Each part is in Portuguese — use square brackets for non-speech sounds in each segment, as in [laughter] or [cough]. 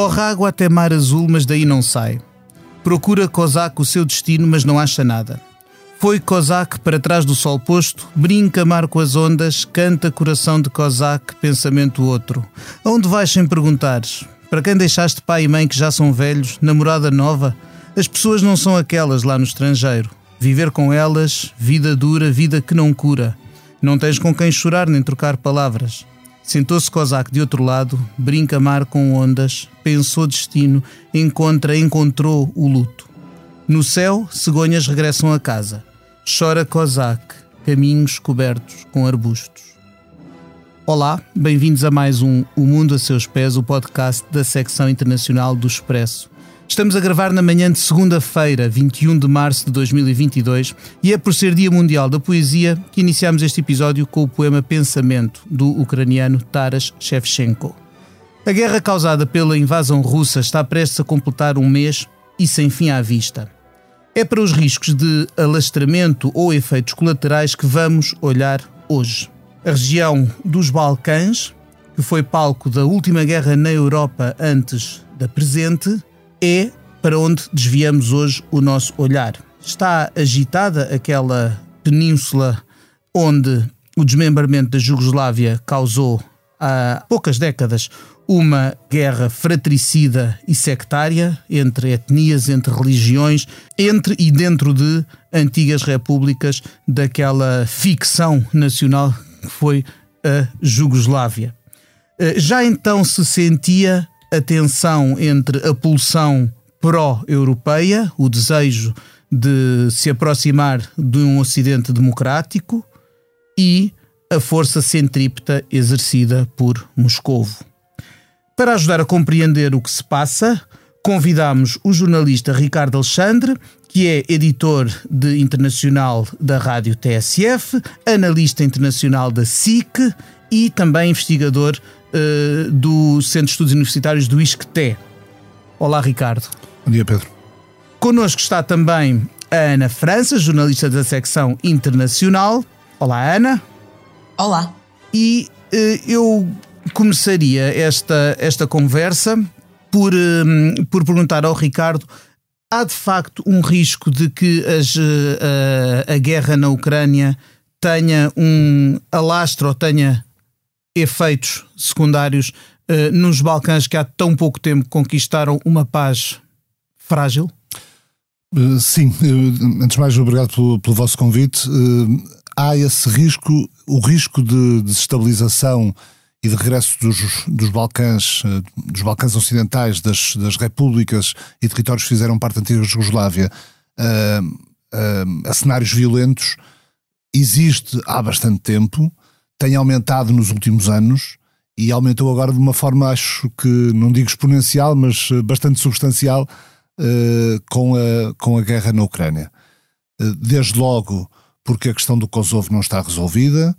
Corre água até mar azul, mas daí não sai. Procura Kozak o seu destino, mas não acha nada. Foi Kozak para trás do sol posto, brinca mar com as ondas, canta coração de Kozak, pensamento outro. Aonde vais sem perguntares? Para quem deixaste pai e mãe que já são velhos, namorada nova? As pessoas não são aquelas lá no estrangeiro. Viver com elas, vida dura, vida que não cura. Não tens com quem chorar nem trocar palavras. Sentou-se Kozak de outro lado, brinca mar com ondas, pensou destino, encontra, encontrou o luto. No céu, cegonhas regressam a casa. Chora Kozak, caminhos cobertos com arbustos. Olá, bem-vindos a mais um O Mundo a Seus Pés, o podcast da secção internacional do Expresso. Estamos a gravar na manhã de segunda-feira, 21 de março de 2022, e é por ser Dia Mundial da Poesia que iniciamos este episódio com o poema Pensamento, do ucraniano Taras Shevchenko. A guerra causada pela invasão russa está prestes a completar um mês e sem fim à vista. É para os riscos de alastramento ou efeitos colaterais que vamos olhar hoje. A região dos Balcãs, que foi palco da última guerra na Europa antes da presente, é para onde desviamos hoje o nosso olhar. Está agitada aquela península onde o desmembramento da Jugoslávia causou há poucas décadas uma guerra fratricida e sectária entre etnias, entre religiões, entre e dentro de antigas repúblicas daquela ficção nacional que foi a Jugoslávia. Eh, já então se sentia a tensão entre a pulsão pró-europeia, o desejo de se aproximar de um Ocidente democrático e a força centrípeta exercida por Moscovo. Para ajudar a compreender o que se passa, convidamos o jornalista Ricardo Alexandre, que é editor de internacional da Rádio TSF, analista internacional da SIC e também investigador uh, do Centro de Estudos Universitários do ISCTE. Olá, Ricardo. Bom dia, Pedro. Connosco está também a Ana França, jornalista da secção internacional. Olá, Ana. Olá. E uh, eu começaria esta, esta conversa por, uh, por perguntar ao Ricardo: há de facto um risco de que as, a guerra na Ucrânia tenha um alastro ou tenha efeitos secundários uh, nos Balcãs que há tão pouco tempo conquistaram uma paz frágil? Uh, sim, antes de mais, obrigado pelo, pelo vosso convite. Uh, há esse risco, o risco de desestabilização e de regresso dos, dos Balcãs, dos Balcãs Ocidentais, das, das repúblicas e territórios que fizeram parte da antiga Jugoslávia, a cenários violentos, existe há bastante tempo tem aumentado nos últimos anos e aumentou agora de uma forma, acho que, não digo exponencial, mas eh, bastante substancial uh, com, a, com a guerra na Ucrânia. Uh, desde logo porque a questão do Kosovo não está resolvida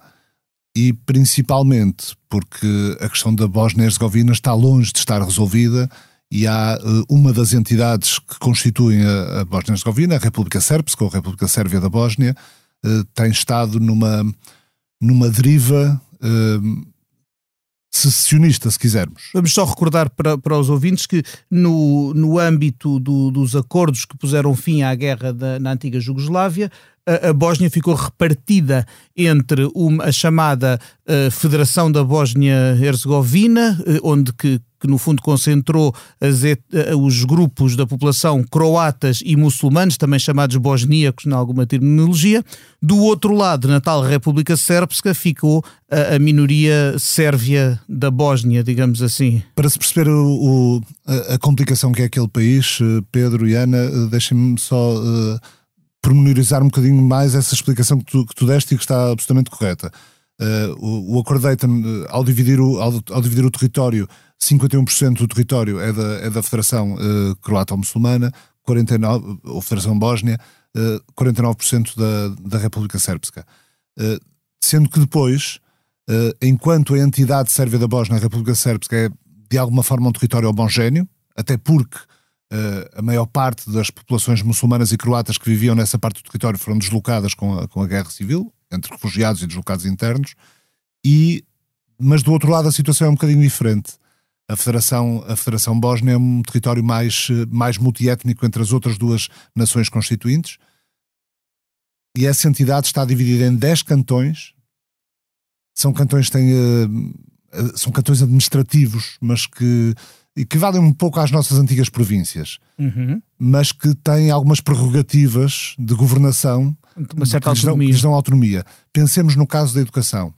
e principalmente porque a questão da Bósnia-Herzegovina está longe de estar resolvida e há uh, uma das entidades que constituem a, a Bósnia-Herzegovina, a República Sérpska, ou a República Sérvia da Bósnia, tem estado numa numa deriva uh, secessionista, se quisermos. Vamos só recordar para, para os ouvintes que, no, no âmbito do, dos acordos que puseram fim à guerra da, na antiga Jugoslávia, a, Bósnia ficou repartida entre uma, a chamada uh, Federação da Bósnia-Herzegovina, uh, onde que, que no fundo concentrou as, uh, os grupos da população croatas e muçulmanos, também chamados bosníacos, em alguma terminologia. Do outro lado, na tal República Sérpska, ficou a, a minoria sérvia da Bósnia, digamos assim. Para se perceber o, o, a, a, complicação que é aquele país, Pedro e Ana, deixem-me só pormenorizar um bocadinho mais essa explicação que tu, que tu deste e que está absolutamente correta. Uh, o, o Accord Dayton, eh, ao dividir o, ao, ao, dividir o território, 51% do território é da, é da Federação uh, Croata-Muçulmana, 49%, ou Federação Bósnia, uh, 49% da, da República Sérpska. Uh, sendo que depois, enquanto a entidade sérvia da Bósnia, a República Sérpska, é de alguma forma um território homogéneo, até porque a maior parte das populações muçulmanas e croatas que viviam nessa parte do território foram deslocadas com a, com a guerra civil, entre refugiados e deslocados internos, e, mas do outro lado a situação é um bocadinho diferente. A Federação, a Federação Bósnia é um território mais, mais multiétnico entre as outras duas nações constituintes. E essa entidade está dividida em 10 cantões. São cantões têm, uh, são cantões administrativos, mas que equivalem um pouco às nossas antigas províncias, uhum. mas que têm algumas prerrogativas de governação uma certa que lhes, dão, autonomia. que lhes dão autonomia. Pensemos no caso da educação.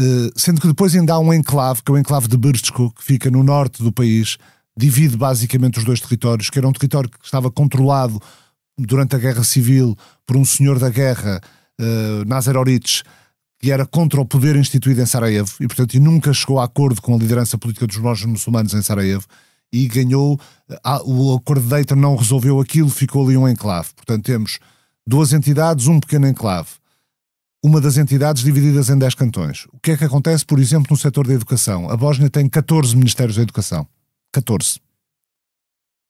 Uh, sendo que depois ainda há um enclave, que é o enclave de Brčko, que fica no norte do país, divide basicamente os dois territórios, que era um território que estava controlado durante a Guerra Civil por um senhor da guerra, uh, Nazar Oric, que era contra o poder instituído em Sarajevo e, portanto, e nunca chegou a acordo com a liderança política dos monges muçulmanos em Sarajevo e ganhou. O acordo de Dayton não resolveu aquilo, ficou ali um enclave. Portanto, temos duas entidades, um pequeno enclave uma das entidades divididas em 10 cantões. O que é que acontece, por exemplo, no setor da educação? A Bósnia tem 14 ministérios da educação. 14.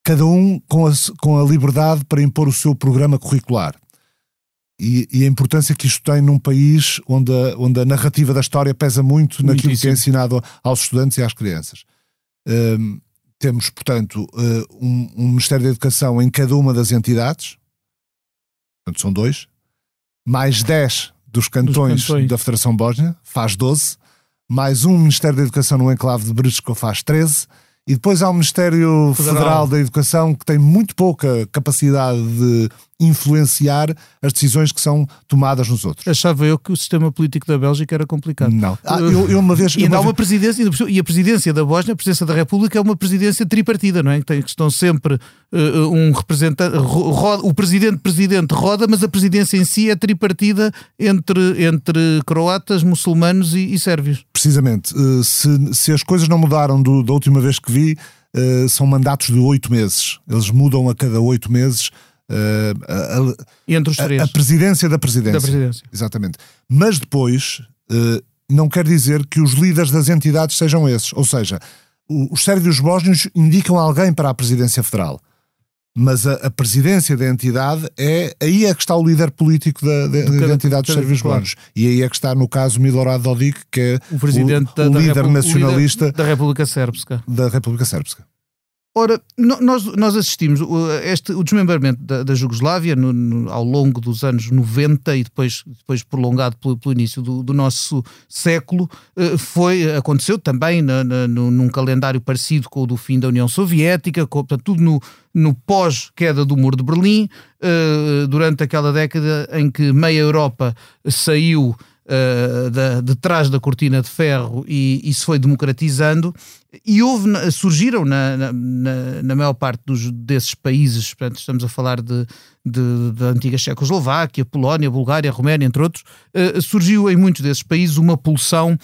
Cada um com a, com a liberdade para impor o seu programa curricular. E, e, a importância que isto tem num país onde a, onde a narrativa da história pesa muito naquilo Muitíssimo. que é ensinado aos estudantes e às crianças. Um, temos, portanto, uh, um, um Ministério da Educação em cada uma das entidades, portanto, são dois, mais 10 dos cantões, dos cantões. da Federação Bósnia, faz 12, mais um Ministério da Educação no enclave de Brčko faz 13, e depois há o Ministério Federal. Federal da Educação que tem muito pouca capacidade de influenciar as decisões que são tomadas nos outros. Achava eu que o sistema político da Bélgica era complicado. Não. Ah, eu, eu, uma vez. E há uma presidência, e a presidência da Bósnia, a presidência da República, é uma presidência tripartida, não é? Que estão sempre uh, um representante. Roda, o presidente-presidente roda, mas a presidência em si é tripartida entre, entre croatas, muçulmanos e, e sérvios. Precisamente. Uh, se, se as coisas não mudaram do, da última vez que vi, uh, são mandatos de oito meses. Eles mudam a cada oito meses. Uh, a, Entre os três. A, a, presidência da presidência. Da presidência. Exatamente. Mas depois, uh, não quer dizer que os líderes das entidades sejam esses. Ou seja, os sérvios bósnios indicam alguém para a presidência federal. Mas a, a, presidência da entidade é aí é que está o líder político da, da, da entidade dos sérvios bósnios. E aí é que está, no caso, Milorad Dodik, que é o, presidente o, da, o líder nacionalista líder da República Sérbica. Da República Sérbica. Ora, nós, nós assistimos este, o desmembramento da, da Jugoslávia no, no, ao longo dos anos 90 e depois, depois prolongado pelo, pelo início do, do, nosso século, eh, foi, aconteceu também na, na, num calendário parecido com o do fim da União Soviética, com, portanto, tudo no, no pós-queda do Muro de Berlim, eh, durante aquela década em que meia Europa saiu uh, da, de trás da cortina de ferro e, e se foi democratizando. E houve, surgiram na, na, na, na maior parte dos, desses países, portanto, estamos a falar de, de, da antiga Checoslováquia, Polónia, Bulgária, Roménia, entre outros, uh, surgiu em muitos desses países uma pulsão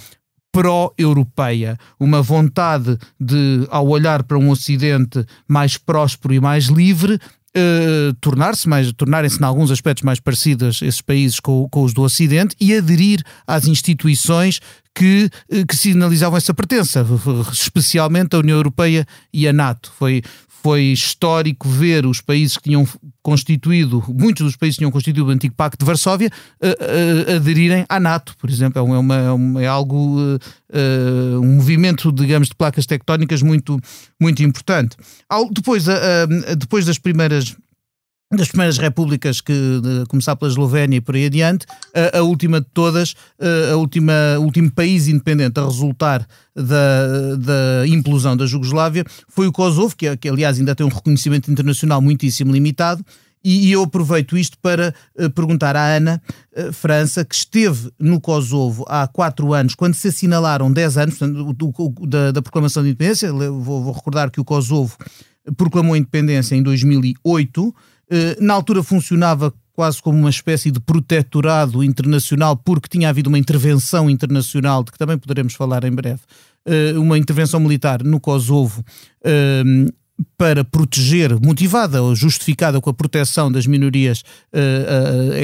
pró-europeia, uma vontade de, ao olhar para um Ocidente mais próspero e mais livre, Uh, tornar-se mais, tornarem-se em alguns aspectos mais parecidos esses países com, com, os do Ocidente e aderir às instituições que, uh, que sinalizavam essa pertença, especialmente a União Europeia e a NATO. Foi, foi histórico ver os países que tinham constituído, muitos dos países que tinham constituído o antigo Pacto de Varsóvia, uh, uh, aderirem à NATO, por exemplo. É, uma, é, uma, é algo, uh, um movimento, digamos, de placas tectónicas muito, muito importante. Depois, depois das primeiras das primeiras repúblicas que de começar pela Eslovénia e por aí adiante, a, a última de todas, a última, o último país independente a resultar da, da implosão da Jugoslávia foi o Kosovo, que, que aliás ainda tem um reconhecimento internacional muitíssimo limitado, e, eu aproveito isto para uh, perguntar à Ana uh, França, que esteve no Kosovo há quatro anos, quando se assinalaram 10 anos portanto, o, o, da, da, proclamação de independência. Vou, vou, recordar que o Kosovo proclamou a independência em 2008. Eh, na altura funcionava quase como uma espécie de protetorado internacional, porque tinha havido uma intervenção internacional, de que também poderemos falar em breve, eh, uma intervenção militar no Kosovo eh, para proteger, motivada ou justificada com a proteção das minorias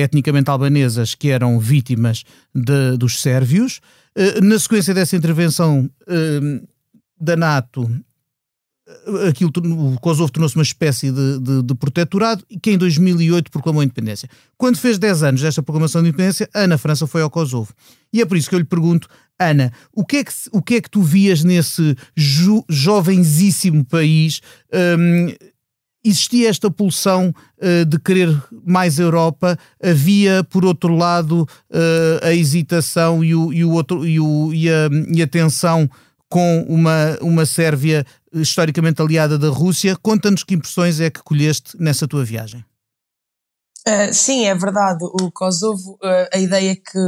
etnicamente albanesas que eram vítimas de, dos sérvios. na sequência dessa intervenção da NATO, aquilo, o Kosovo tornou-se uma espécie de, de, de, protetorado e que em 2008 proclamou a independência. Quando fez 10 anos desta proclamação de independência, Ana França foi ao Kosovo. E é por isso que eu lhe pergunto, Ana, o que é que, o que, é que tu vias nesse jo, jovenzíssimo país? Um, existia esta pulsão uh, de querer mais Europa, havia, por outro lado, uh, a hesitação e, o, e, o outro, e, o, e, a, e a tensão com uma, uma Sérvia historicamente aliada da Rússia. Conta-nos que impressões é que colheste nessa tua viagem. Uh, sim, é verdade. O Kosovo, uh, a ideia que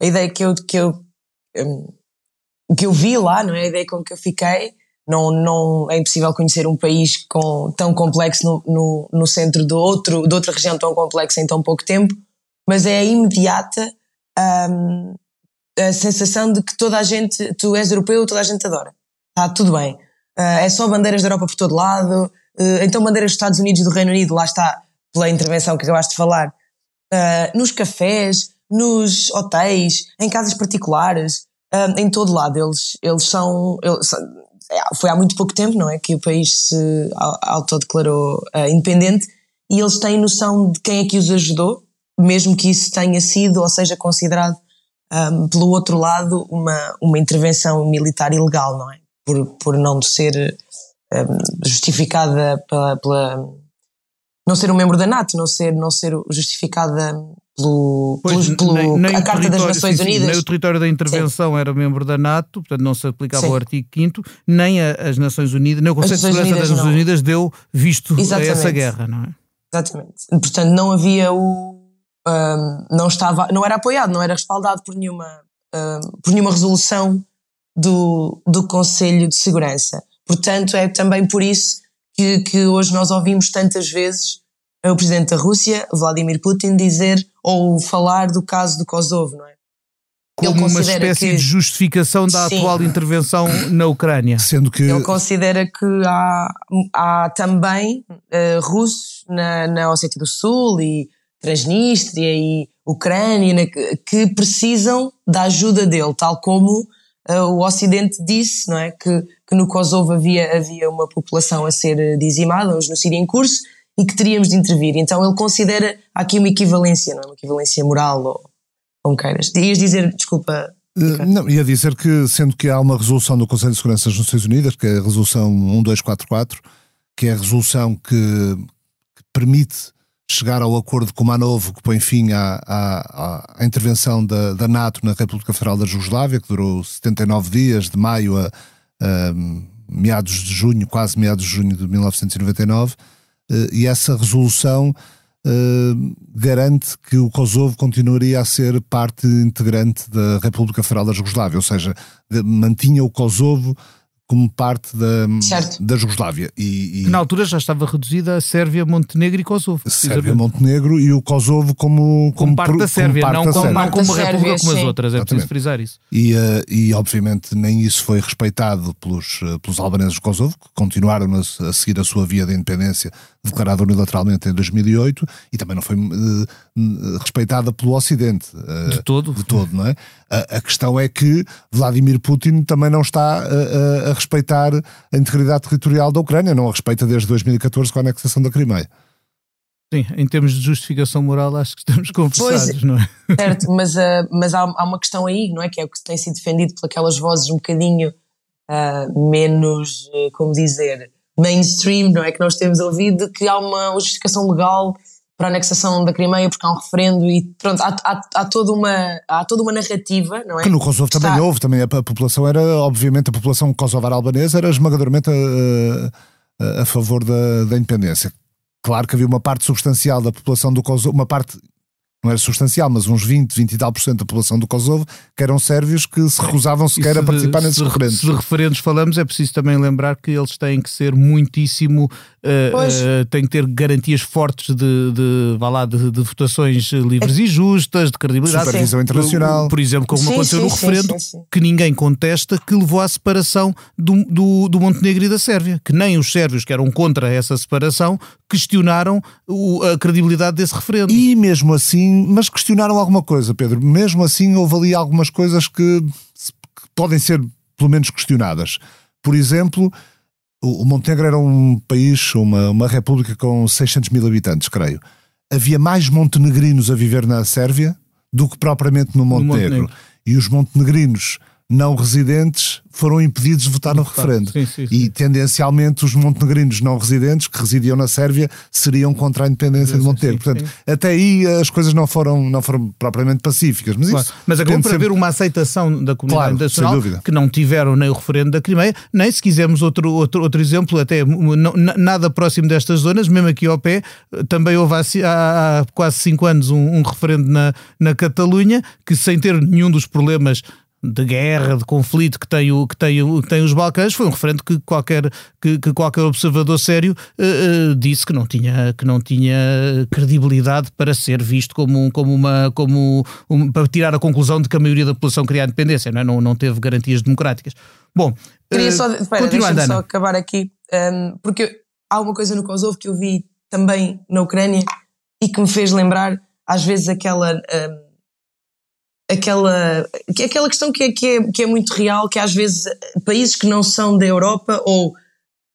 a ideia que eu que eu um, que eu vi lá, não é a ideia com que eu fiquei. Não, não é impossível conhecer um país com, tão complexo no, no, no centro de outro de outra região tão complexa em tão pouco tempo, mas é imediata um, a sensação de que toda a gente, tu és europeu, toda a gente adora. Está tudo bem. Uh, é só bandeiras da Europa por todo lado. Uh, então, bandeiras dos Estados Unidos e do Reino Unido, lá está, pela intervenção que acabaste de falar. Uh, nos cafés, nos hotéis, em casas particulares, em todo lado. Eles, eles são. Eles, é, foi há muito pouco tempo, não é? Que o país se autodeclarou independente e eles têm noção de quem é que os ajudou, mesmo que isso tenha sido ou seja considerado um, pelo outro lado, uma, uma intervenção militar ilegal, não é? Por, por não ser um, justificada pela, pela, não ser um membro da NATO, não ser, não ser justificada pelo, pois, pelo, nem, nem a Carta das Nações sim, Unidas. nem o território da intervenção sim. era membro da NATO, portanto não se aplicava o artigo 5 nem a, as Nações Unidas, nem o Conselho de Segurança das Nações Unidas deu visto Exatamente. a essa guerra, não é? Exatamente. Portanto, não havia o, um, não estava, não era apoiado, não era respaldado por nenhuma, um, por nenhuma resolução do, do Conselho de Segurança. Portanto, é também por isso que, que hoje nós ouvimos tantas vezes o presidente da Rússia, Vladimir Putin, dizer ou falar do caso do Kosovo, não é? Como uma espécie que, de justificação da sim, atual intervenção na Ucrânia. Sendo que. Ele considera que há, há também uh, russos na, na Ossétia do Sul e Transnistria e Ucrânia, né, que precisam da ajuda dele, tal como uh, o Ocidente disse, não é? Que, que no Kosovo havia, havia uma população a ser dizimada, um genocídio em curso, e que teríamos de intervir. Então ele considera aqui uma equivalência, não é? Uma equivalência moral ou como queiras. Ias dizer, desculpa. Uh, não, ia dizer que, sendo que há uma resolução do Conselho de Segurança das Nações Unidas, que é a resolução 1244, que é a resolução que, que permite chegar ao acordo com Manovo que põe fim à, à, à intervenção da, da, NATO na República Federal da Jugoslávia, que durou 79 dias, de maio a, a meados de junho, quase meados de junho de 1999, eh, e essa resolução Uh, garante que o Kosovo continuaria a ser parte integrante da República Federal da Jugoslávia, ou seja, mantinha o Kosovo como parte da, da Jugoslávia. E, e, na altura já estava reduzida a Sérvia, Montenegro e Kosovo. Sérvia, Montenegro e o Kosovo como, como, como parte da Sérvia, parte não, da como, Sérvia. não como uma república como as outras, é Exatamente. preciso frisar isso. E, uh, e obviamente nem isso foi respeitado pelos, uh, pelos albaneses do Kosovo, que continuaram a, a, seguir a sua via de independência declarada unilateralmente em 2008 e também não foi uh, respeitada pelo Ocidente. de todo. De todo, não é? A, a, questão é que Vladimir Putin também não está a, a respeitar a integridade territorial da Ucrânia, não a respeita desde 2014 com a anexação da Crimeia. Sim, em termos de justificação moral, acho que estamos conversados, não é? Certo, mas, uh, mas há, há, uma questão aí, não é? Que é o que tem sido defendido por aquelas vozes um bocadinho uh, menos, uh, como dizer, mainstream, não é? Que nós temos ouvido, que há uma justificação legal para a anexação da Crimeia porque há um referendo e pronto, há, há, há, toda, uma, há toda uma narrativa, não é? Que no Kosovo também Está... houve, também a, a, população era, obviamente, a população kosovar albanesa era esmagadoramente a, a, a favor da, da independência. Claro que havia uma parte substancial da população do Kosovo, uma parte não era substancial, mas uns 20, 20 e tal por cento da população do Kosovo, que eram sérvios que se recusavam sequer se a participar nesses referendos. Se de referendos falamos, é preciso também lembrar que eles têm que ser muitíssimo uh, tem que ter garantias fortes de, de, vá lá, de, de votações livres é. e justas, de credibilidade. Supervisão internacional. Por exemplo, como sim, aconteceu sim, no referendo, que ninguém contesta, que levou à separação do, do, do, Montenegro e da Sérvia. Que nem os sérvios que eram contra essa separação questionaram o, a credibilidade desse referendo. E mesmo assim, mas questionaram alguma coisa, Pedro. Mesmo assim, houve ali algumas coisas que, que podem ser, pelo menos, questionadas. Por exemplo O, Montenegro era um país, uma, uma república com 600 mil habitantes, creio. Havia mais montenegrinos a viver na Sérvia do que propriamente no Montenegro. No Montenegro. E os montenegrinos não residentes foram impedidos de votar no referendo. Sim, sim, sim. E tendencialmente os montenegrinos não residentes que residiam na Sérvia seriam contra a independência de Montenegro. Portanto, até aí as coisas não foram, não foram propriamente pacíficas. Mas, claro. isso mas acabou por sempre... haver uma aceitação da comunidade claro, internacional que não tiveram nem o referendo da Crimeia, nem se quisermos outro, outro, outro exemplo, até não, nada próximo destas zonas, mesmo aqui ao pé, também houve há, há quase cinco anos um, um referendo na, na Catalunha que sem ter nenhum dos problemas de guerra, de conflito que tem, o, que tem, o, que tem os Balcãs, foi um referendo que qualquer, que, que qualquer observador sério uh, uh, disse que não, tinha, que não tinha credibilidade para ser visto como, como uma. Como um, para tirar a conclusão de que a maioria da população queria a independência, não, é? não, não teve garantias democráticas. Bom, queria uh, só, espera, só acabar aqui, um, ehm, porque há uma coisa no Kosovo que eu vi também na Ucrânia e que me fez lembrar, às vezes, aquela. Um, ehm, aquela, aquela questão que é, que, é, que é muito real, que às vezes países que não são da Europa ou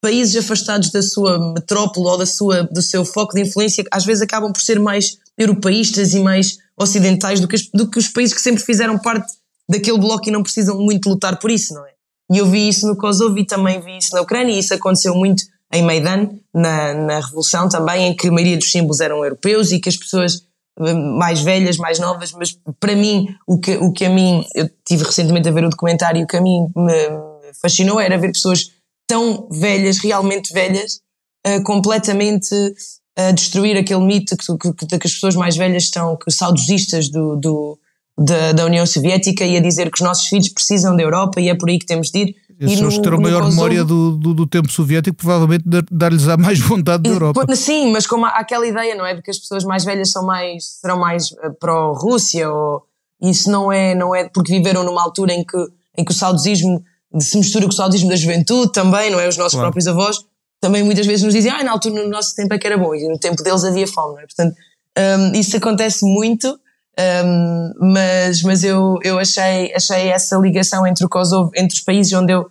países afastados da sua metrópole ou da sua, do seu foco de influência, às vezes acabam por ser mais europeístas e mais ocidentais do que, as, do que os países que sempre fizeram parte daquele bloco e não precisam muito lutar por isso, não é? E eu vi isso no Kosovo e também vi isso na Ucrânia e isso aconteceu muito em Maidan, na, na Revolução também, em que a maioria dos símbolos eram europeus e que as pessoas mais velhas, mais novas, mas para mim, o que, o que a mim, eu tive recentemente a ver o documentário o que a mim me fascinou era ver pessoas tão velhas, realmente velhas, uh, completamente a destruir aquele mito que, que, que, as pessoas mais velhas estão, que os saudosistas do, do da, da, União Soviética e a dizer que os nossos filhos precisam da Europa e é por aí que temos de ir. Esses pessoas que terão maior Kosovo, memória do, do, do, tempo soviético provavelmente dar-lhes a mais [laughs] vontade da Europa. Sim, mas como há aquela ideia, não é? De que as pessoas mais velhas são mais, serão mais uh, pró-Rússia ou isso não é, não é porque viveram numa altura em que, em que o saudosismo se mistura com o saudosismo da juventude também, não é? Os nossos claro. próprios avós também muitas vezes nos dizem, ah, na altura no nosso tempo é que era bom e no tempo deles havia fome, não é? Portanto, um, isso acontece muito um, mas mas eu, eu achei, achei essa ligação entre o Kosovo, entre os países onde eu,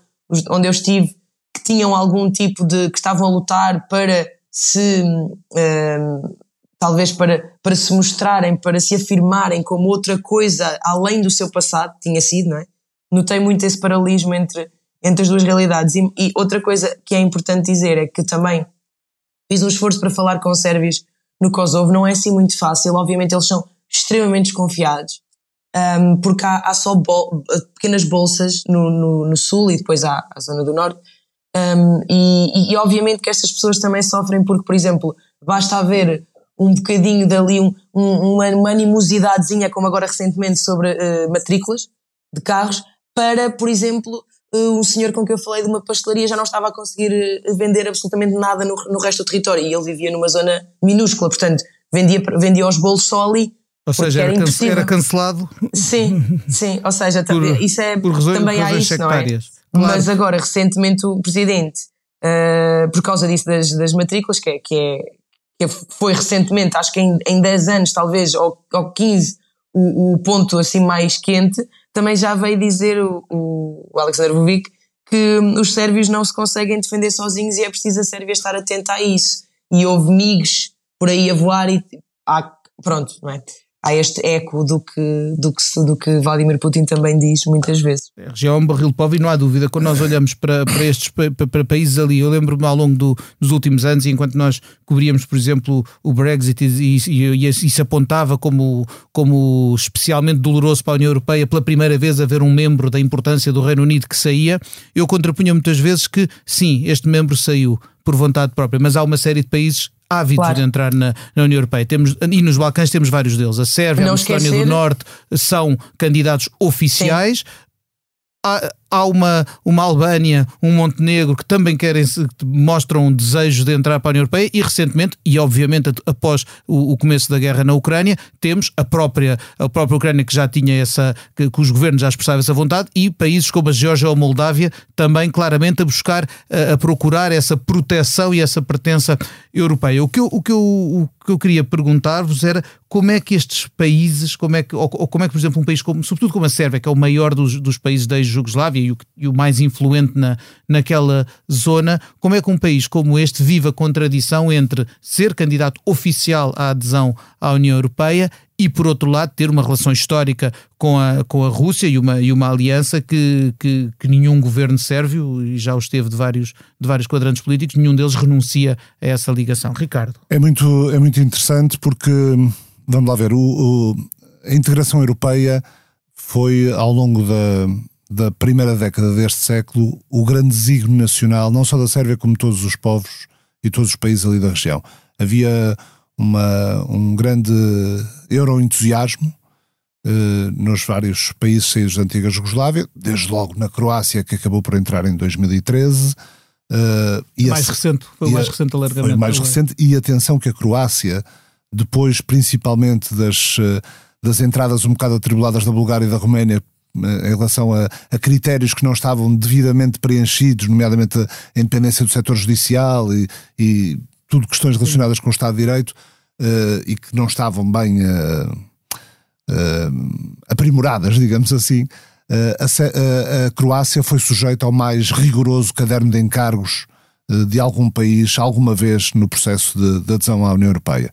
onde eu estive, que tinham algum tipo de. que estavam a lutar para se. Um, talvez para, para se mostrarem, para se afirmarem como outra coisa além do seu passado, tinha sido, não é? Notei muito esse paralelismo entre, entre as duas realidades. E, e outra coisa que é importante dizer é que também fiz um esforço para falar com sérvios no Kosovo, não é assim muito fácil, obviamente eles são extremamente desconfiados, um, porque há, há só bol pequenas bolsas no, no, no, sul e depois há a zona do norte. Um, e, e, obviamente que estas pessoas também sofrem porque, por exemplo, basta haver um bocadinho dali, um, um, uma, uma animosidadezinha, como agora recentemente, sobre uh, matrículas de carros, para, por exemplo, uh, um senhor com quem eu falei de uma pastelaria já não estava a conseguir uh, vender absolutamente nada no, no resto do território e ele vivia numa zona minúscula, portanto, vendia, vendia os bolos só ali ou seja, era, can era, cancelado. Sim, sim. Ou seja, por, isso é por razões, também há isso, sectárias. não é? Claro. Mas agora, recentemente, o presidente, uh, por causa disso das, das matrículas, que, é, que, é, que foi recentemente, acho que em, em 10 anos, talvez, ou, ou 15, o, o ponto assim mais quente, também já veio dizer o, o Alexander Vucic que os sérvios não se conseguem defender sozinhos e é preciso a Sérvia estar atenta a isso. E houve MIGs por aí a voar e há, pronto, não é? Há este eco do que, do que, do que Vladimir Putin também diz muitas vezes. A região é um barril de pó e não há dúvida, quando nós olhamos para, para estes para, para países ali, eu lembro-me ao longo do, dos últimos anos, enquanto nós cobríamos, por exemplo, o Brexit e, e, e apontava como, como especialmente doloroso para a União Europeia, pela primeira vez haver um membro da importância do Reino Unido que saía, eu contrapunha muitas vezes que sim, este membro saiu por vontade própria, mas há uma série de países ávidos claro. de entrar na, na, União Europeia. Temos, e nos Balcãs temos vários deles. A Sérvia, Não a Macedónia do Norte são candidatos oficiais. Há, uma, uma Albânia, um Montenegro que também querem que mostram um desejo de entrar para a União Europeia e recentemente, e obviamente após o, o, começo da guerra na Ucrânia, temos a própria, a própria Ucrânia que já tinha essa, que, que os governos já expressavam essa vontade e países como a Geórgia ou a Moldávia também claramente a buscar, a, a, procurar essa proteção e essa pertença europeia. O que eu, o que eu, que eu queria perguntar-vos era como é que estes países, como é que, ou, ou, como é que, por exemplo, um país como, sobretudo como a Sérvia, que é o maior dos, dos países da ex-Jugoslávia e o, e o mais influente na, naquela zona, como é que um país como este vive a contradição entre ser candidato oficial à adesão à União Europeia e, por outro lado, ter uma relação histórica com a, com a Rússia e uma, e uma aliança que, que, que nenhum governo sérvio, e já os teve de vários, de vários quadrantes políticos, nenhum deles renuncia a essa ligação. Ricardo. É muito, é muito interessante porque, vamos lá ver, o, o a integração europeia foi, ao longo da, da primeira década deste século, o grande desígnio nacional, não só da Sérvia, como todos os povos e todos os países ali da região. Havia uma, um grande euroentusiasmo eh, nos vários países da antiga Jugoslávia, desde logo na Croácia, que acabou por entrar em 2013. Uh, e mais a, recente, foi o mais a, recente alargamento. Foi mais recente, e atenção que a Croácia, depois principalmente das, eh, das entradas um bocado atribuladas da Bulgária e da Roménia eh, em relação a, a, critérios que não estavam devidamente preenchidos, nomeadamente a independência do setor judicial e, e tudo questões relacionadas com o Estado de Direito uh, e que não estavam bem uh, uh, aprimoradas, digamos assim. A, a, Croácia foi sujeita ao mais rigoroso caderno de encargos de algum país, alguma vez, no processo de, de adesão à União Europeia.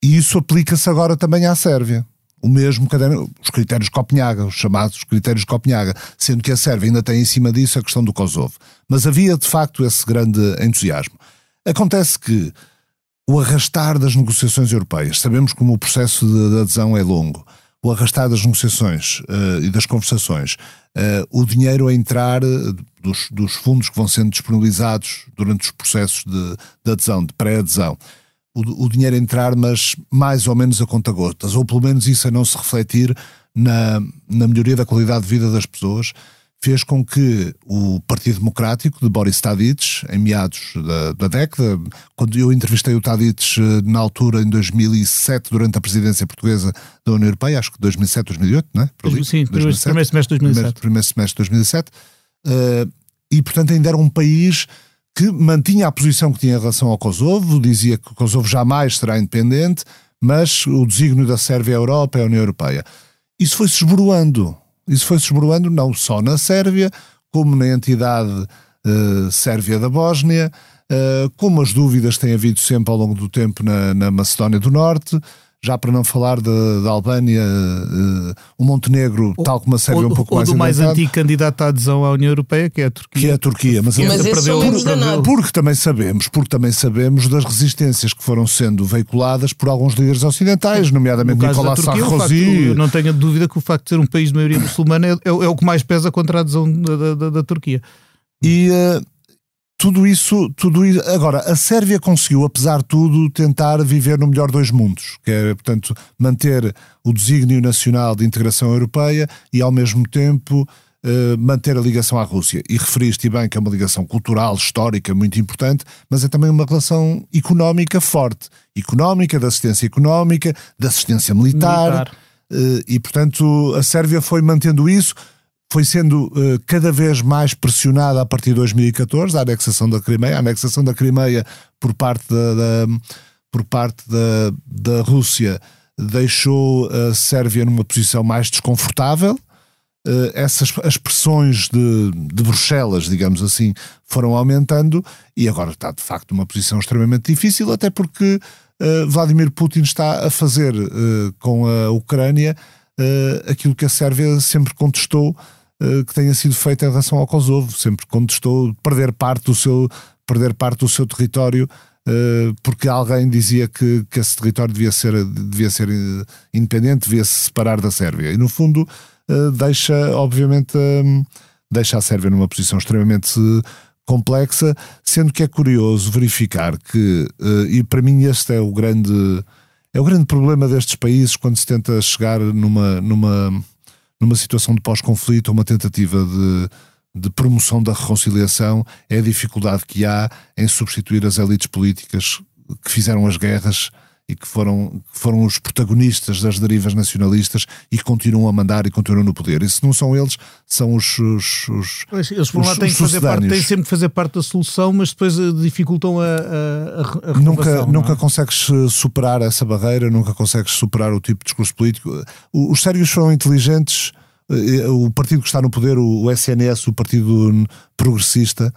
E isso aplica-se agora também à Sérvia o mesmo caderno, os critérios de Copenhaga, os chamados critérios de Copenhaga, sendo que a Sérvia ainda tem em cima disso a questão do Kosovo. Mas havia de facto esse grande entusiasmo. Acontece que o arrastar das negociações europeias, sabemos como o processo de, de adesão é longo, o arrastar das negociações uh, e das conversações, uh, o dinheiro a entrar uh, dos, dos, fundos que vão sendo disponibilizados durante os processos de, de adesão, de pré-adesão, o, o, dinheiro a entrar, mas mais ou menos a conta-gotas, ou pelo menos isso a não se refletir na, na melhoria da qualidade de vida das pessoas fez com que o Partido Democrático de Boris Tadic, em meados da, da década, quando eu entrevistei o Tadic eh, na altura, em 2007, durante a presidência portuguesa da União Europeia, acho que 2007, 2008, não é? Ali, Sim, 2007, primeiro semestre de 2007. Primeiro, primeiro semestre de 2007. Uh, e, portanto, ainda era um país que mantinha a posição que tinha em relação ao Kosovo, dizia que o Kosovo jamais será independente, mas o desígnio da Sérvia a Europa é a União Europeia. Isso foi-se esboroando isso foi-se esboroando não só na Sérvia, como na entidade uh, Sérvia da Bósnia, uh, como as dúvidas têm havido sempre ao longo do tempo na, na Macedónia do Norte, já para não falar da Albânia, uh, o Montenegro, ou, tal como a Sérvia, ou, um pouco ou mais do mais antigo candidato à adesão à União Europeia, que é a Turquia. Que é a Turquia, mas, mas perdeu, perdeu, porque também sabemos, porque também sabemos das resistências que foram sendo veiculadas por alguns líderes ocidentais, nomeadamente Nicolás Sarkozy. não tenho dúvida que o facto de ser um país de maioria muçulmana é, é, é o que mais pesa contra a adesão da, da, da Turquia. E uh, tudo isso, tudo isso. Agora, a Sérvia conseguiu, apesar de tudo, tentar viver no melhor dos mundos, que é, portanto, manter o desígnio nacional de integração europeia e, ao mesmo tempo, eh, manter a ligação à Rússia. E referiste bem que é uma ligação cultural, histórica, muito importante, mas é também uma relação económica forte. Económica, de assistência económica, de assistência militar. militar. Eh, e, portanto, a Sérvia foi mantendo isso foi sendo uh, cada vez mais pressionada a partir de 2014, a anexação da Crimeia, a anexação da Crimeia por parte da, da por parte da, da Rússia deixou a Sérvia numa posição mais desconfortável. Uh, essas as pressões de, de Bruxelas, digamos assim, foram aumentando e agora está de facto numa posição extremamente difícil, até porque uh, Vladimir Putin está a fazer com a Ucrânia aquilo que a Sérvia sempre contestou que tenha sido feita em relação ao Kosovo, sempre contestou perder parte do seu, perder parte do seu território uh, porque alguém dizia que, que esse território devia ser, devia ser eh, independente, devia se separar da Sérvia. E no fundo deixa, obviamente, um, deixa a Sérvia numa posição extremamente complexa, sendo que é curioso verificar que, e para mim este é o grande é o grande problema destes países quando se tenta chegar numa, numa numa situação de pós-conflito, uma tentativa de, de promoção da reconciliação, é a dificuldade que há em substituir as elites políticas que fizeram as guerras e que foram, que foram os protagonistas das derivas nacionalistas e que continuam a mandar e continuam no poder. E se não são eles, são os. os, os pois, eles por lado têm, que fazer parte, têm sempre que fazer parte da solução, mas depois eh, dificultam a, a, a Nunca, nunca é? consegues eh, superar essa barreira, nunca consegues superar o tipo de discurso político. Os sérvios foram inteligentes. Eh, o partido que está no poder, o SNS, o Partido Progressista,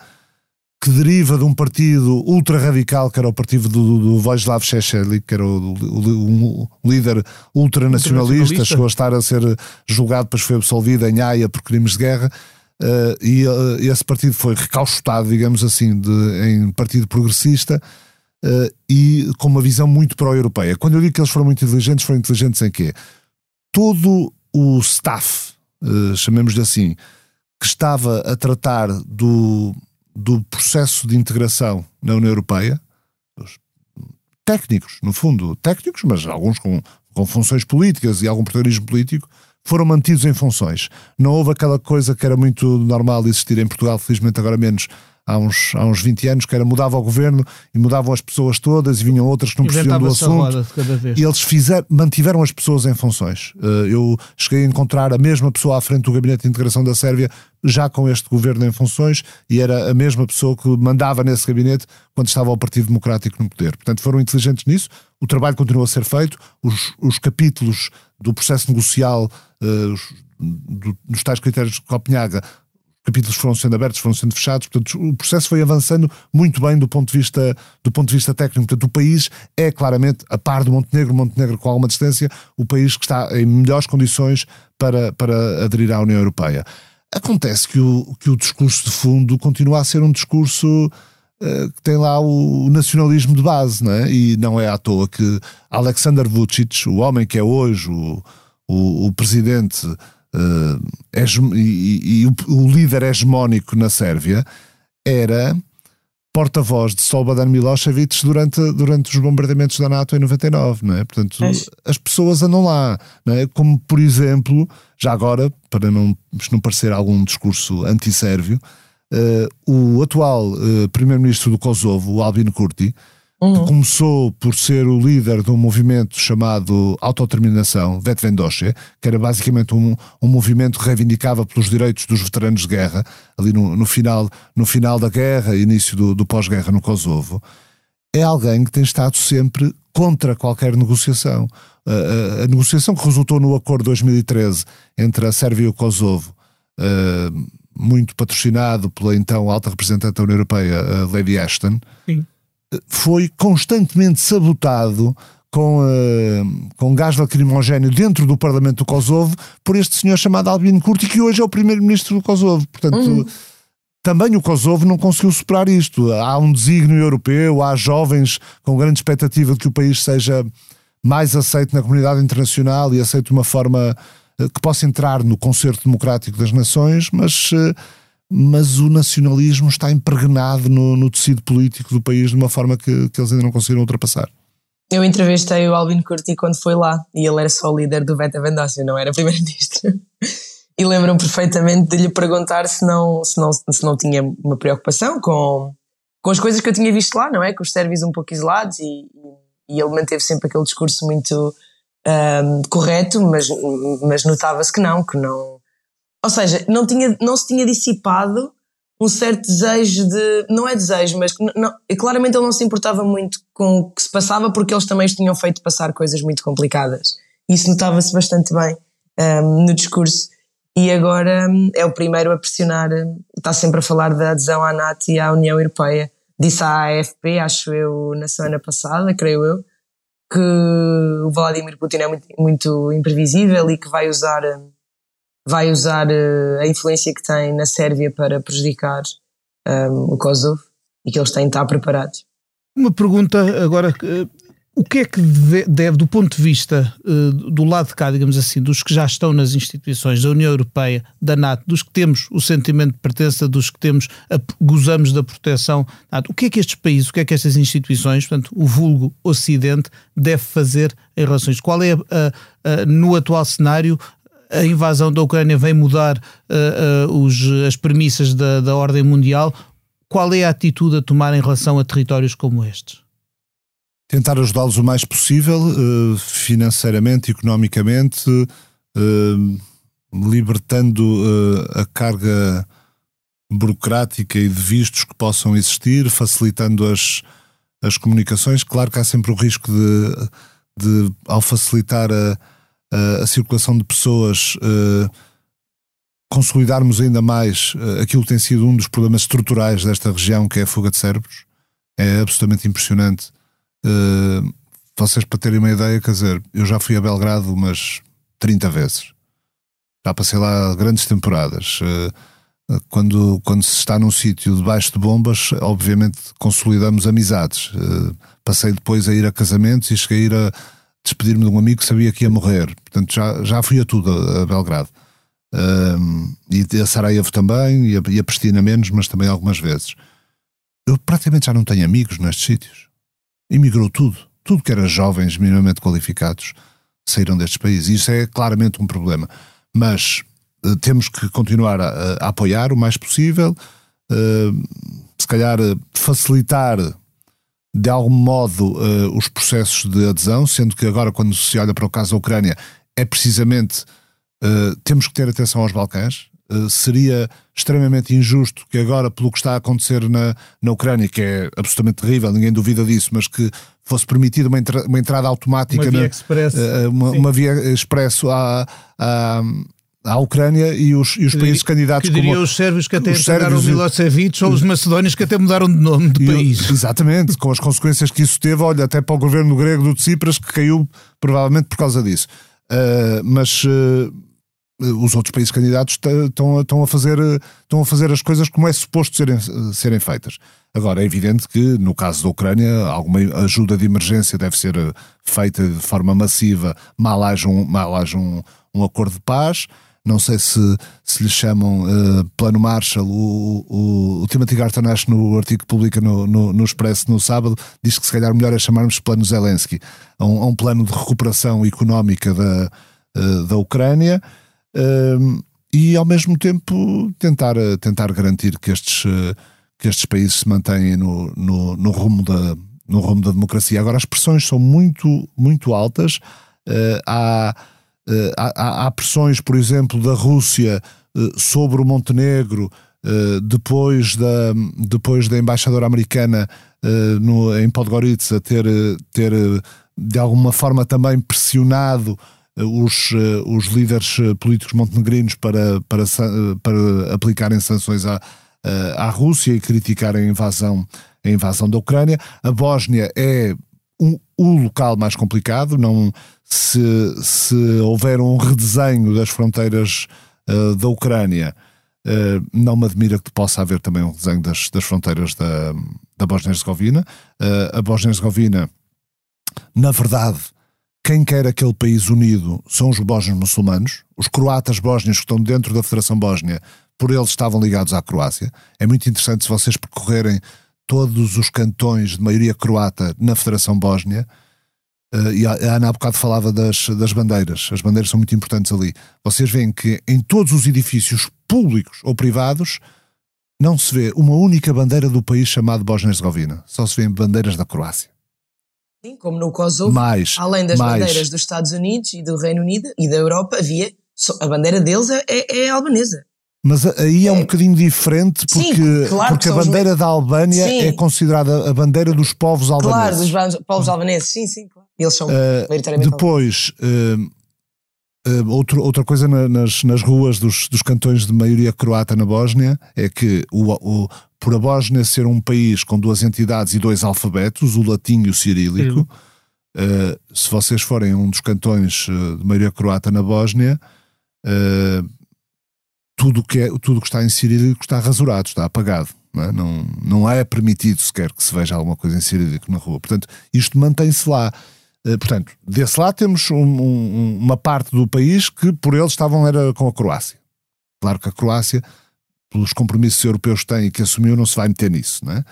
que deriva de um partido ultra-radical, que era o partido do, do Vojislav que era o, o, o líder ultranacionalista, chegou a estar a ser julgado, depois foi absolvido em Haia por crimes de guerra, uh, e uh, esse partido foi recauchutado, digamos assim, de, em partido progressista, uh, e com uma visão muito pró-europeia. Quando eu digo que eles foram muito inteligentes, foram inteligentes em quê? Todo o staff, chamemos-lhe assim, que estava a tratar do do processo de integração na União Europeia, técnicos, no fundo, técnicos, mas alguns com, com funções políticas e algum protagonismo político, foram mantidos em funções. Não houve aquela coisa que era muito normal existir em Portugal, felizmente agora menos, há uns, há uns 20 anos, que era mudava o governo e mudavam as pessoas todas e vinham outras que não percebiam do assunto. E eles fizeram, mantiveram as pessoas em funções. Eh, eu cheguei a encontrar a mesma pessoa à frente do Gabinete de Integração da Sérvia, já com este governo em funções, e era a mesma pessoa que mandava nesse gabinete quando estava o Partido Democrático no poder. Portanto, foram inteligentes nisso. O trabalho continua a ser feito. Os, os capítulos do processo negocial, uh, os, do, dos tais critérios de Copenhaga, capítulos foram sendo abertos, foram sendo fechados, portanto o processo foi avançando muito bem do ponto de vista, do ponto de vista técnico, portanto o país é claramente, a par do Montenegro, Montenegro com alguma distância, o país que está em melhores condições para, para aderir à União Europeia. Acontece que o, que o discurso de fundo continua a ser um discurso uh, que tem lá o nacionalismo de base, não é? e não é à toa que Alexander Vucic, o homem que é hoje o, o, o presidente uh, e, e o, o, líder hegemónico na Sérvia era porta-voz de Slobodan Milosevic durante, durante os bombardeamentos da NATO em 99, não é? Portanto, é. as pessoas andam lá, não é? Como, por exemplo, já agora, para não, não parecer algum discurso anti-sérvio, uh, o atual uh, primeiro-ministro do Kosovo, o Albin Kurti, Uhum. Começou por ser o líder de um movimento chamado Autodeterminação, Vetvendoche, que era basicamente um, um movimento que reivindicava pelos direitos dos veteranos de guerra, ali no, no final, no final da guerra, início do, do pós-guerra no Kosovo. É alguém que tem estado sempre contra qualquer negociação. A, a, a negociação que resultou no acordo de 2013 entre a Sérvia e o Kosovo, uh, muito patrocinado pela então alta representante da União Europeia, Lady Ashton. Sim foi constantemente sabotado com, uh, com gás lacrimogéneo dentro do Parlamento do Kosovo por este senhor chamado Albino Kurti, que hoje é o primeiro-ministro do Kosovo. Portanto, uhum. também o Kosovo não conseguiu superar isto. Há um desígnio europeu, há jovens com grande expectativa de que o país seja mais aceito na comunidade internacional e aceito de uma forma uh, que possa entrar no concerto democrático das nações, mas. Uh, mas o nacionalismo está impregnado no, no, tecido político do país de uma forma que, que eles ainda não conseguiram ultrapassar. Eu entrevistei o Albin Curti quando foi lá e ele era só o líder do Beta Vendócio, não era [laughs] primeiro-ministro. E lembro-me perfeitamente de lhe perguntar se não, se, não, se não tinha uma preocupação com, com as coisas que eu tinha visto lá, não é? Com os sérvios um pouco isolados e, e ele manteve sempre aquele discurso muito um, correto, mas, mas notava-se que não, que não ou seja, não, tinha, não se tinha dissipado um certo desejo de. Não é desejo, mas não, claramente ele não se importava muito com o que se passava porque eles também tinham feito passar coisas muito complicadas. Isso notava-se bastante bem um, no discurso. E agora um, é o primeiro a pressionar, hum, está sempre a falar da adesão à NATO e à União Europeia. Disse à AFP, acho eu, na semana passada, creio eu, que o Vladimir Putin é muito, muito imprevisível e que vai usar hum, vai usar uh, a influência que tem na Sérvia para prejudicar um, ehm, o Kosovo e que eles têm de estar preparados. Uma pergunta agora. Uh, o que é que deve, deve do ponto de vista uh, do lado de cá, digamos assim, dos que já estão nas instituições da União Europeia, da NATO, dos que temos o sentimento de pertença, dos que temos, a, gozamos da proteção, o que é que estes países, o que é que estas instituições, portanto, o vulgo Ocidente, deve fazer em relações? Qual é, no atual cenário, a invasão da Ucrânia vem mudar uh, uh, os, as premissas da, da ordem mundial. Qual é a atitude a tomar em relação a territórios como estes? tentar ajudá-los o mais possível, uh, financeiramente, economicamente, libertando a carga burocrática e de vistos que possam existir, facilitando as, as comunicações. Claro que há sempre o risco de, de ao facilitar a, a, circulação de pessoas, consolidarmos ainda mais aquilo que tem sido um dos problemas estruturais desta região, que é a fuga de cérebros. É absolutamente impressionante Uh, vocês, para terem uma ideia, quer dizer, eu já fui a Belgrado umas 30 vezes. Já passei lá grandes temporadas. Quando, quando se está num sítio debaixo de bombas, obviamente consolidamos amizades. Passei depois a ir a casamentos e cheguei a ir a despedir-me de um amigo que sabia que ia morrer. Portanto, já, já fui a tudo a, a Belgrado. Uh, e a Sarajevo também, e a, e a Pristina menos, mas também algumas vezes. Eu praticamente já não tenho amigos nestes sítios emigrou tudo. Tudo que era jovens minimamente qualificados saíram destes países. Isso é claramente um problema. Mas uh, temos que continuar a, a, apoiar o mais possível, uh, se calhar uh, facilitar de algum modo os processos de adesão, sendo que agora, quando se olha para o caso da Ucrânia, é precisamente temos que ter atenção aos Balcãs, eh, seria extremamente injusto que agora, pelo que está a acontecer na, na Ucrânia, que é absolutamente terrível, ninguém duvida disso, mas que fosse permitida uma, entra, uma entrada automática, uma via expresso, uh, uma, uma, via expresso à, à, à Ucrânia e os, e os países candidatos que como os sérvios que até entregaram o Milosevic ou os macedónios que até mudaram de nome de país. Exatamente, com as consequências que isso teve, olha, até para o governo grego do Tsipras que caiu provavelmente por causa disso. Uh, mas uh, os outros países candidatos estão a, fazer, estão a fazer as coisas como é suposto serem, serem feitas. Agora, é evidente que, no caso da Ucrânia, alguma ajuda de emergência deve ser eh, feita de forma massiva, mal haja um, mal haja um, um acordo de paz. Não sei se, se lhe chamam uh, Plano Marshall. O, o, o Timothy Gartonash, no artigo que publica no, no, no, Expresso no sábado, diz que se calhar melhor é chamarmos Plano Zelensky a um, a um plano de recuperação económica da, uh, da Ucrânia e ao mesmo tempo tentar, tentar garantir que estes, que estes países se mantenham no, no, no, rumo da, no rumo da democracia. Agora, as pressões são muito, muito altas. Uh, há, uh, há, há, pressões, por exemplo, da Rússia uh, sobre o Montenegro, depois, da, depois da embaixadora americana no, em Podgorica ter, ter de alguma forma também pressionado eh, os, eh, os líderes eh, políticos montenegrinos para, para, para aplicarem sanções à, à Rússia e criticarem a invasão, a invasão da Ucrânia. A Bósnia é um, o local mais complicado. Não, se, se houver um redesenho das fronteiras uh, da Ucrânia, uh, não me admira que possa haver também um redesenho das, das fronteiras da, da Bósnia-Herzegovina. Uh, a Bósnia-Herzegovina, na verdade, quem quer aquele país unido são os bósnios muçulmanos, os croatas bósnios que estão dentro da Federação Bósnia, por eles estavam ligados à Croácia. É muito interessante se vocês percorrerem todos os cantões de maioria croata na Federação Bósnia. Uh, e a Ana há bocado falava das, das bandeiras. As bandeiras são muito importantes ali. Vocês veem que em todos os edifícios públicos ou privados não se vê uma única bandeira do país chamado Bósnia-Herzegovina. Só se vêem bandeiras da Croácia. Sim, como no Kosovo, mais, além das mais. bandeiras dos Estados Unidos e do Reino Unido e da Europa, havia a bandeira deles é, é, é albanesa. Mas aí é um é. bocadinho diferente porque, Sim, claro porque a bandeira os... da Albânia sim. é considerada a bandeira dos povos albaneses. Claro, dos povos albaneses, sim, sim, claro. Eles são uh, maioritariamente Depois, uh, Uh, outro, outra coisa na, nas, nas ruas dos, dos cantões de maioria croata na Bósnia é que, o, o, por a Bósnia ser um país com duas entidades e dois alfabetos, o latim e o cirílico, uh, se vocês forem um dos cantões de maioria croata na Bósnia, tudo que é, tudo que está em cirílico está rasurado, está apagado. Não é? não, não é permitido sequer que se veja alguma coisa em cirílico na rua. Portanto, isto mantém-se lá. Eh, portanto, desse lado temos um, um, uma parte do país que por eles estavam era com a Croácia. Claro que a Croácia, pelos compromissos europeus que tem e que assumiu, não se vai meter nisso. Não é?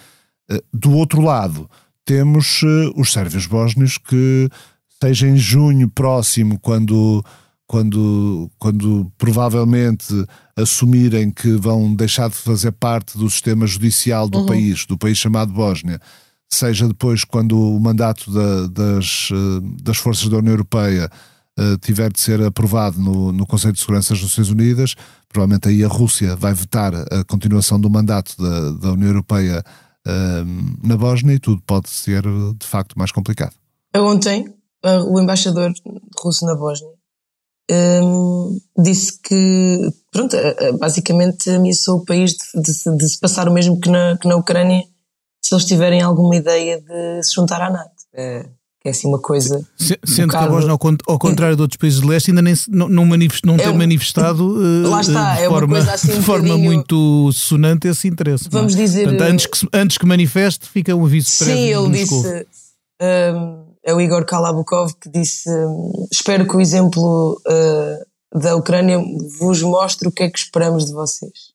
Eh, do outro lado, temos uh, os sérvios bósnios que, seja em junho próximo, quando, quando, quando provavelmente assumirem que vão deixar de fazer parte do sistema judicial do uhum. país, do país chamado Bósnia, seja depois quando o mandato da, das, das forças da União Europeia tiver de ser aprovado no, no Conselho de Segurança das Nações Unidas, provavelmente aí a Rússia vai vetar a continuação do mandato da, da União Europeia na Bósnia e tudo pode ser de facto mais complicado. Ontem, o embaixador russo na Bósnia um, disse que, pronto, basicamente ameaçou o país de, de, de, se passar o mesmo que na, que na Ucrânia se eles tiverem alguma ideia de se juntar à NATO. É, que é assim uma coisa. Se, sendo bocado... que a Bósnia, ao, contrário de outros países de leste, ainda nem, não, não, manifest, não é tem manifestado [laughs] lá está, de, é forma, assim [laughs] de forma muito sonante esse interesse. É? Vamos dizer. Portanto, antes, que, antes que manifeste, fica um aviso prévio. Sim, ele disse. Um, é o Igor Kalabukov que disse: um, Espero que o exemplo uh, da Ucrânia vos mostre o que é que esperamos de vocês.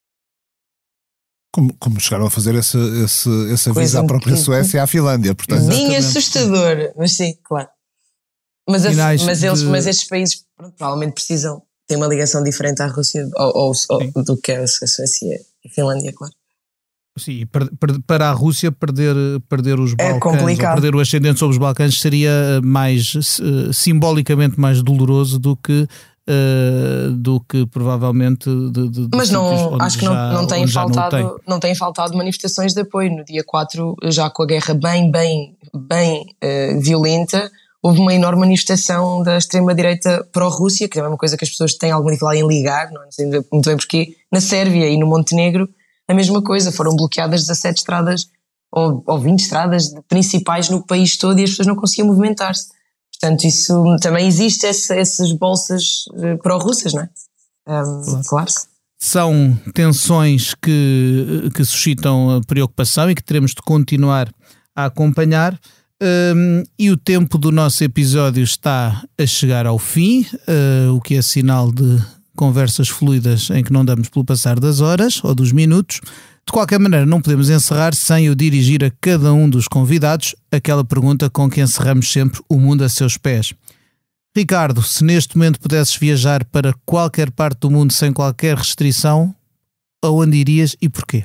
Como, como chegaram a fazer esse, esse, esse aviso à própria Suécia e à Finlândia. Portanto, Bem assustador, mas sim, claro. Mas, a, mas, eles, de... mas estes países provavelmente precisam, têm uma ligação diferente à Rússia ou, ou, ou do que a Suécia e a Finlândia, claro. Sim, para a Rússia perder, perder os é Balcãs, perder o ascendente sobre os Balcãs seria mais uh, simbolicamente mais doloroso do que uh, do que provavelmente de, de, Mas não, acho que já, não, não, tem faltado, não, tem. não tem faltado manifestações de apoio. No dia 4, já com a guerra bem, bem, bem uh, violenta, houve uma enorme manifestação da extrema-direita pró-Rússia, que é uma coisa que as pessoas têm alguma dificuldade em ligar, não, é? não sei muito bem porquê, na Sérvia e no Montenegro a mesma coisa, foram bloqueadas 17 estradas ou, ou 20 estradas principais no país todo e as pessoas não conseguiam movimentar-se. Portanto, isso também existe essa, essas bolsas eh, pró-russas, não é? Um, claro. claro. São tensões que, que suscitam preocupação e que teremos de continuar a acompanhar. Um, e o tempo do nosso episódio está a chegar ao fim, uh, o que é sinal de conversas fluidas em que não damos pelo passar das horas ou dos minutos. De qualquer maneira, não podemos encerrar sem eu dirigir a cada um dos convidados aquela pergunta com que encerramos sempre o mundo a seus pés. Ricardo, se neste momento pudesses viajar para qualquer parte do mundo sem qualquer restrição, aonde irias e porquê?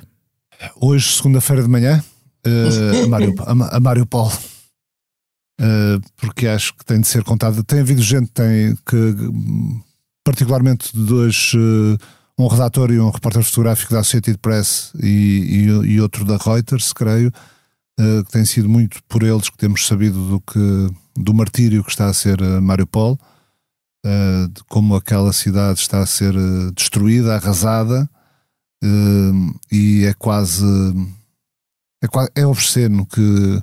Hoje, segunda-feira de manhã, uh, a, [laughs] Mário, a, a Mário Paulo. Uh, porque acho que tem de ser contado. Tem havido gente tem, que particularmente de dois, uh, um redator e um repórter fotográfico da Associated Press e, e, e outro da Reuters, creio, uh, que tem sido muito por eles que temos sabido do, que, do martírio que está a ser uh, Mariupol, de como aquela cidade está a ser destruída, arrasada, e é quase é, é obsceno que,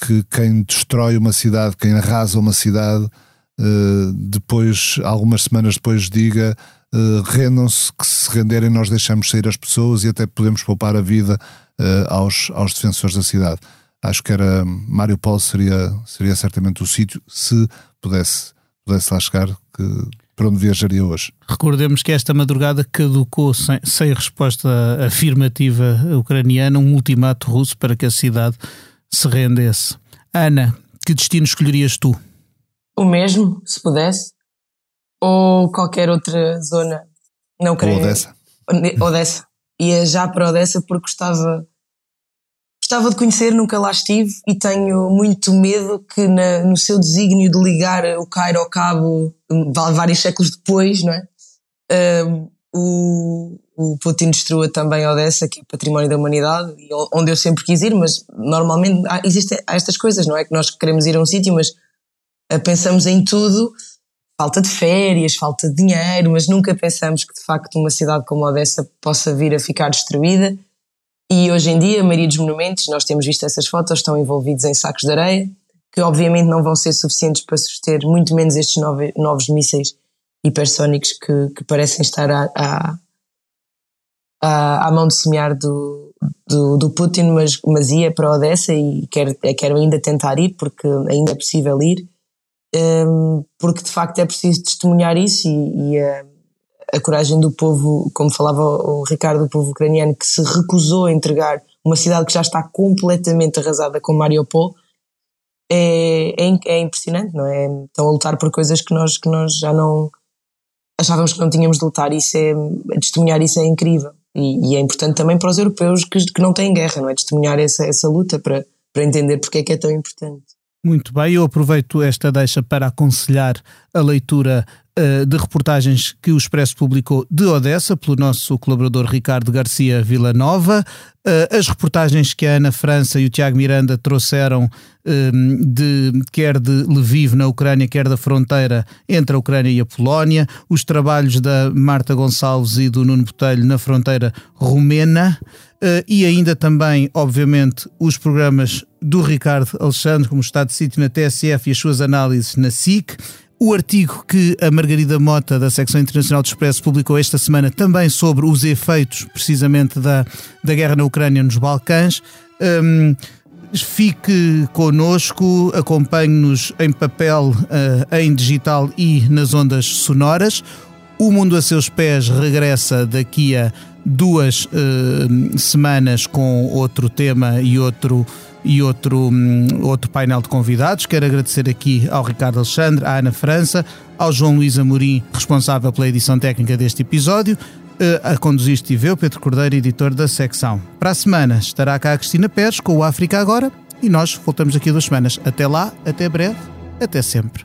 que quem destrói uma cidade, quem arrasa uma cidade, uh, depois, algumas semanas depois, diga uh, rendam-se, que se renderem nós deixamos sair as pessoas e até podemos poupar a vida uh, aos, aos defensores da cidade. Acho que era Mário Paulo seria, seria certamente o sítio, se pudesse, pudesse lá chegar, que, para onde viajaria hoje. Recordemos que esta madrugada caducou sem, sem resposta afirmativa ucraniana um ultimato russo para que a cidade se rendesse. Ana, que destino escolherias tu? O mesmo, se pudesse, ou qualquer outra zona não queria. Ou Odessa. Odessa. Ia já para Odessa porque gostava, gostava de conhecer, nunca lá estive e tenho muito medo que na, no seu desígnio de ligar o Cairo ao cabo vários séculos depois, não é? Um, o, o Putin destrua também Odessa, que é património da humanidade, onde eu sempre quis ir, mas normalmente há, existem há estas coisas, não é? Que nós queremos ir a um sítio, mas pensamos em tudo, falta de férias, falta de dinheiro, mas nunca pensamos que de facto uma cidade como Odessa possa vir a ficar destruída. E hoje em dia, a maioria dos monumentos, nós temos visto essas fotos, estão envolvidos em sacos de areia, que obviamente não vão ser suficientes para suster muito menos estes novos, novos mísseis hipersónicos que, que parecem estar à, à, à, mão de semear do, do, do, Putin, mas, mas ia para Odessa e quero, quero ainda tentar ir, porque ainda é possível ir porque de facto é preciso testemunhar isso e, e a, a, coragem do povo, como falava o Ricardo, o povo ucraniano, que se recusou a entregar uma cidade que já está completamente arrasada com Mariupol, é, é, é impressionante, não é? Estão a lutar por coisas que nós, que nós já não achávamos que não tínhamos de lutar. Isso é, testemunhar isso é incrível. E, e, é importante também para os europeus que, que não têm guerra, não é? Testemunhar essa, essa luta para, para entender porque é que é tão importante. Muito bem, eu aproveito esta deixa para aconselhar a leitura uh, de reportagens que o Expresso publicou de Odessa, pelo nosso colaborador Ricardo Garcia Villanova, uh, as reportagens que a Ana França e o Tiago Miranda trouxeram uh, de, quer de Lviv na Ucrânia, quer da fronteira entre a Ucrânia e a Polónia, os trabalhos da Marta Gonçalves e do Nuno Botelho na fronteira rumena, Uh, e ainda também, obviamente, os programas do Ricardo Alexandre, como Estado de Sítio na TSF e as suas análises na SIC. O artigo que a Margarida Mota, da secção internacional do Expresso, publicou esta semana também sobre os efeitos, precisamente, da, da guerra na Ucrânia nos Balcãs. Um, fique connosco, acompanhe-nos em papel, uh, em digital e nas ondas sonoras. O Mundo a Seus Pés regressa daqui a duas uh, semanas com outro tema e outro e outro, um, outro painel de convidados. Quero agradecer aqui ao Ricardo Alexandre, à Ana França, ao João Luís Amorim, responsável pela edição técnica deste episódio, uh, a conduzir estive eu, Pedro Cordeiro, editor da secção. Para a semana estará cá a Cristina Pérez com o África Agora e nós voltamos aqui duas semanas. Até lá, até breve, até sempre.